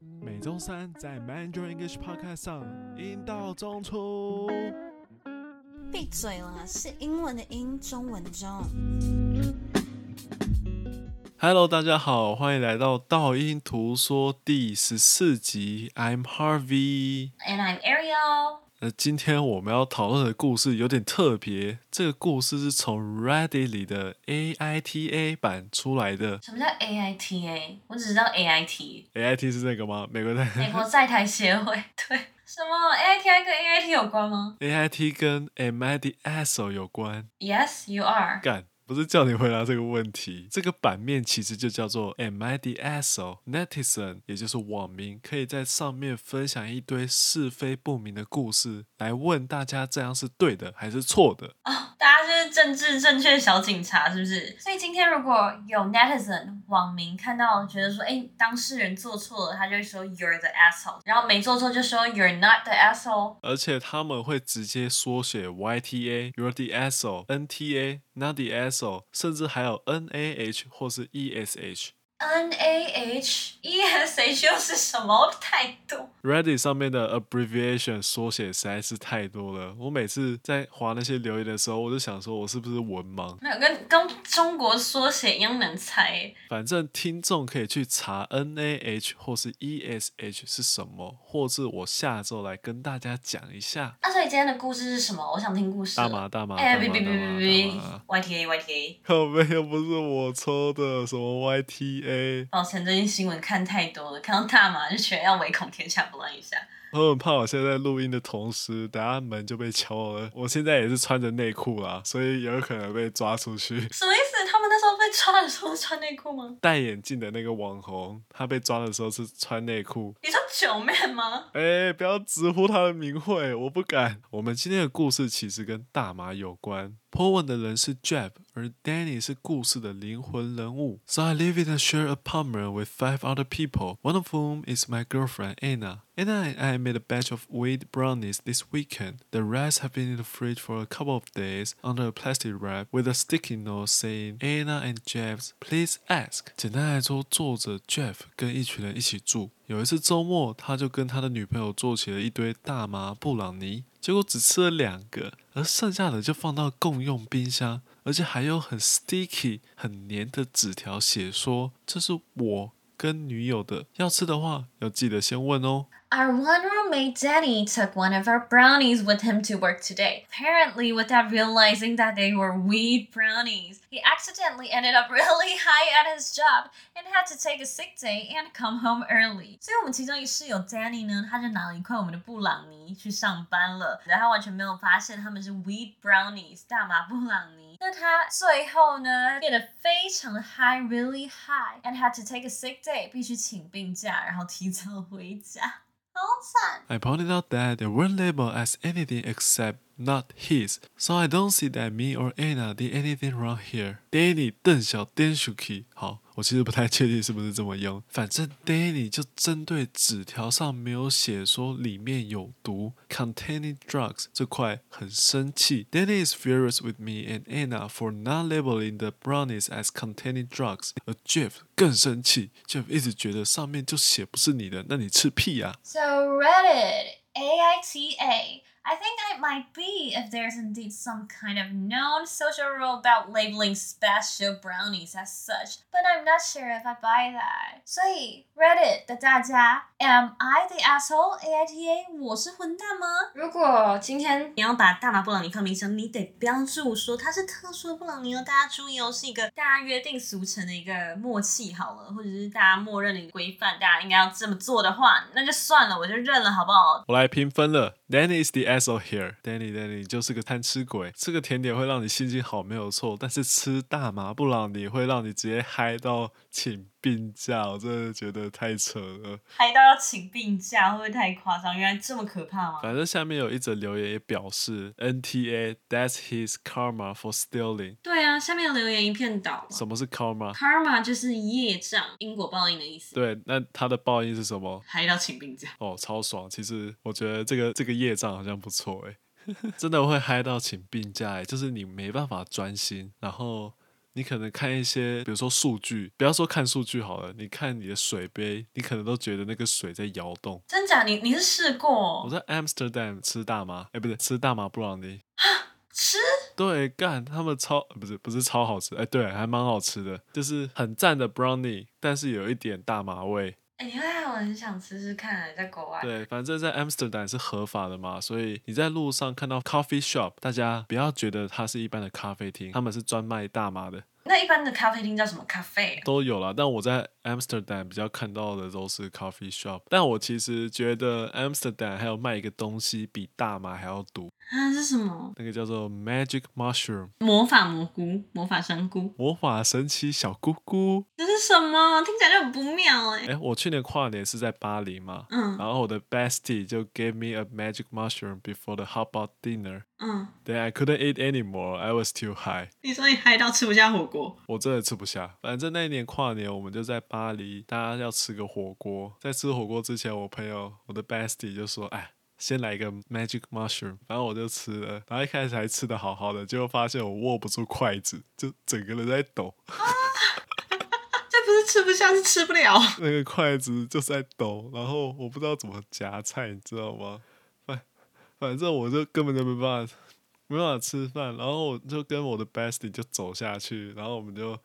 每周三在 Mandarin English Podcast 上，英道中出。闭嘴啦，是英文的英，中文的中。Hello，大家好，欢迎来到道音图说第十四集。I'm Harvey，and I'm Ariel。那今天我们要讨论的故事有点特别，这个故事是从 Reddit 里的 AITA 版出来的。什么叫 AITA？我只知道 AIT。AIT 是那个吗？美国在美国在台协会。对，什么 AITA 跟 AIT 有关吗？AIT 跟 Am I the Asshole 有关。Yes, you are。干。不是叫你回答这个问题，这个版面其实就叫做 Am I the asshole? Netizen，也就是网民可以在上面分享一堆是非不明的故事，来问大家这样是对的还是错的。哦，大家就是政治正确小警察，是不是？所以今天如果有 Netizen 网民看到觉得说，哎，当事人做错了，他就会说 You're the asshole，然后没做错就说 You're not the asshole，而且他们会直接缩写 YTA You're the asshole，NTA Not the asshole。甚至还有 N A H 或是 E S H。N A H E S H 又是什么？态度。Reddit 上面的 abbreviation 缩写实在是太多了。我每次在划那些留言的时候，我就想说，我是不是文盲？没有，跟跟中国缩写一样难猜。反正听众可以去查 N A H 或是 E S H 是什么，或是我下周来跟大家讲一下。以今天的故事是什么？我想听故事。大麻大麻。哎，别别别别别！Y T A Y T A。靠北又不是我抽的，什么 Y T A。抱歉，最近新闻看太多了，看到大麻就觉得要唯恐天下不乱一下。我很怕我现在录音的同时，等下门就被敲了。我现在也是穿着内裤啦，所以有可能被抓出去。什么意思？抓的时候穿内裤吗？戴眼镜的那个网红，他被抓的时候是穿内裤。你说九妹吗？哎、欸，不要直呼他的名讳，我不敢。我们今天的故事其实跟大麻有关。po 文的人是 Jeff，而 Danny 是故事的灵魂人物。So I live in a shared apartment with five other people, one of whom is my girlfriend Anna. Anna and I made a batch of wheat brownies this weekend. The rest have been in the fridge for a couple of days under a plastic wrap with a sticky note saying Anna and Jeff's please ask。简单来说，作者 Jeff 跟一群人一起住。有一次周末，他就跟他的女朋友做起了一堆大麻布朗尼。 结果只吃了两个，而剩下的就放到共用冰箱，而且还有很 sticky、很黏的纸条，写说这是我跟女友的，要吃的话要记得先问哦。Our one roommate Danny took one of our brownies with him to work today. Apparently, without realizing that they were wheat brownies, he accidentally ended up really high at his job and had to take a sick day and come home early. 所以我们其中一个室友 Danny 呢，他就拿了一块我们的布朗尼去上班了，然后他完全没有发现他们是 wheat brownies 大麻布朗尼。 那他最后呢，变得非常的 high，really high and had to take a sick day，必须请病假，然后提早回家。I pointed out that they weren't labeled as anything except not his, so I don't see that me or Anna did anything wrong here. Danny 瞪小 Danshuki，好。我其实不太确定是不是这么用，反正 Danny 就针对纸条上没有写说里面有毒，containing drugs 这块很生气。Danny is furious with me and Anna for not labeling the brownies as containing drugs。而 Jeff 更生气，Jeff 一直觉得上面就写不是你的，那你吃屁啊！So Reddit A I T A。 I think I might be if there's indeed some kind of known social rule about labeling special brownies as such, but I'm not sure if I buy that. 所以 Reddit 的大家，Am I the asshole? AITA，我是混蛋吗？如果今天你要把大麻布朗尼放冰箱，你得标注说它是特殊布朗尼哦，大家注意哦，是一个大家约定俗成的一个默契好了，或者是大家默认的规范，大家应该要这么做的话，那就算了，我就认了，好不好？我来评分了，Danny is the asshole here，Danny，Danny 你就是个贪吃鬼。这个甜点会让你心情好，没有错。但是吃大麻布朗尼会让你直接嗨到请病假，我真的觉得太扯了。嗨到要请病假，会不会太夸张？原来这么可怕吗？反正下面有一则留言也表示，NTA，that's his karma for stealing。对啊，下面的留言一片倒。什么是 karma？Karma 就是业障、因果报应的意思。对，那他的报应是什么？嗨到请病假。哦，超爽。其实我觉得这个这个业障好像不错哎。真的会嗨到请病假，就是你没办法专心，然后你可能看一些，比如说数据，不要说看数据好了，你看你的水杯，你可能都觉得那个水在摇动。真假？你你是试过？我在 Amsterdam 吃大麻，哎，不对，吃大麻布朗尼。吃？对，干，他们超不是不是超好吃，哎，对，还蛮好吃的，就是很赞的 brownie，但是有一点大麻味。哎，你会让我很想吃吃看，在国外。对，反正在 Amsterdam 是合法的嘛，所以你在路上看到 coffee shop，大家不要觉得它是一般的咖啡厅，他们是专卖大麻的。那一般的咖啡厅叫什么咖啡？都有啦，但我在 Amsterdam 比较看到的都是 coffee shop。但我其实觉得 Amsterdam 还有卖一个东西比大麻还要毒。啊，是什么？那个叫做 Magic Mushroom，魔法蘑菇，魔法香菇，魔法神奇小菇菇。什么？听起来就很不妙哎。哎，我去年跨年是在巴黎嘛，嗯，然后我的 bestie 就 gave me a magic mushroom before the hotpot dinner。嗯，Then I couldn't eat anymore. I was too high. 你说你嗨到吃不下火锅？我真的吃不下。反正那一年跨年，我们就在巴黎，大家要吃个火锅。在吃火锅之前，我朋友我的 bestie 就说：“哎。”先来一个 magic mushroom，然后我就吃了，然后一开始还吃的好好的，结果发现我握不住筷子，就整个人在抖。吃不下，是吃不了。那个筷子就在抖，然后我不知道怎么夹菜，你知道吗？反反正我就根本就没办法，没办法吃饭，然后我就跟我的 bestie 就走下去，然后我们就。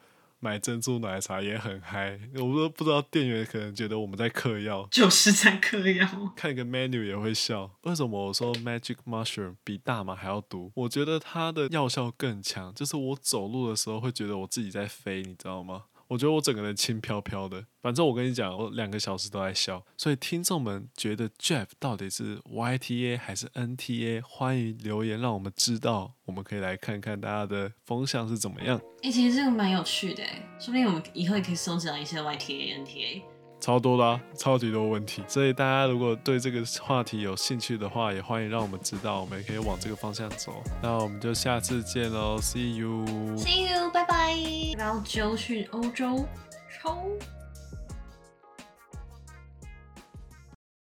买珍珠奶茶也很嗨，我都不知道店员可能觉得我们在嗑药，就是在嗑药。看一个 menu 也会笑。为什么我说 magic mushroom 比大麻还要毒？我觉得它的药效更强，就是我走路的时候会觉得我自己在飞，你知道吗？我觉得我整个人轻飘飘的，反正我跟你讲，我两个小时都在笑。所以听众们觉得 Jeff 到底是 YTA 还是 NTA？欢迎留言让我们知道，我们可以来看看大家的风向是怎么样。哎、其实这个蛮有趣的，说不定我们以后也可以收集到一些 YTA、NTA。超多啦，超级多问题，所以大家如果对这个话题有兴趣的话，也欢迎让我们知道，我们也可以往这个方向走。那我们就下次见喽，See you，See you，拜拜。然后就去欧洲抽。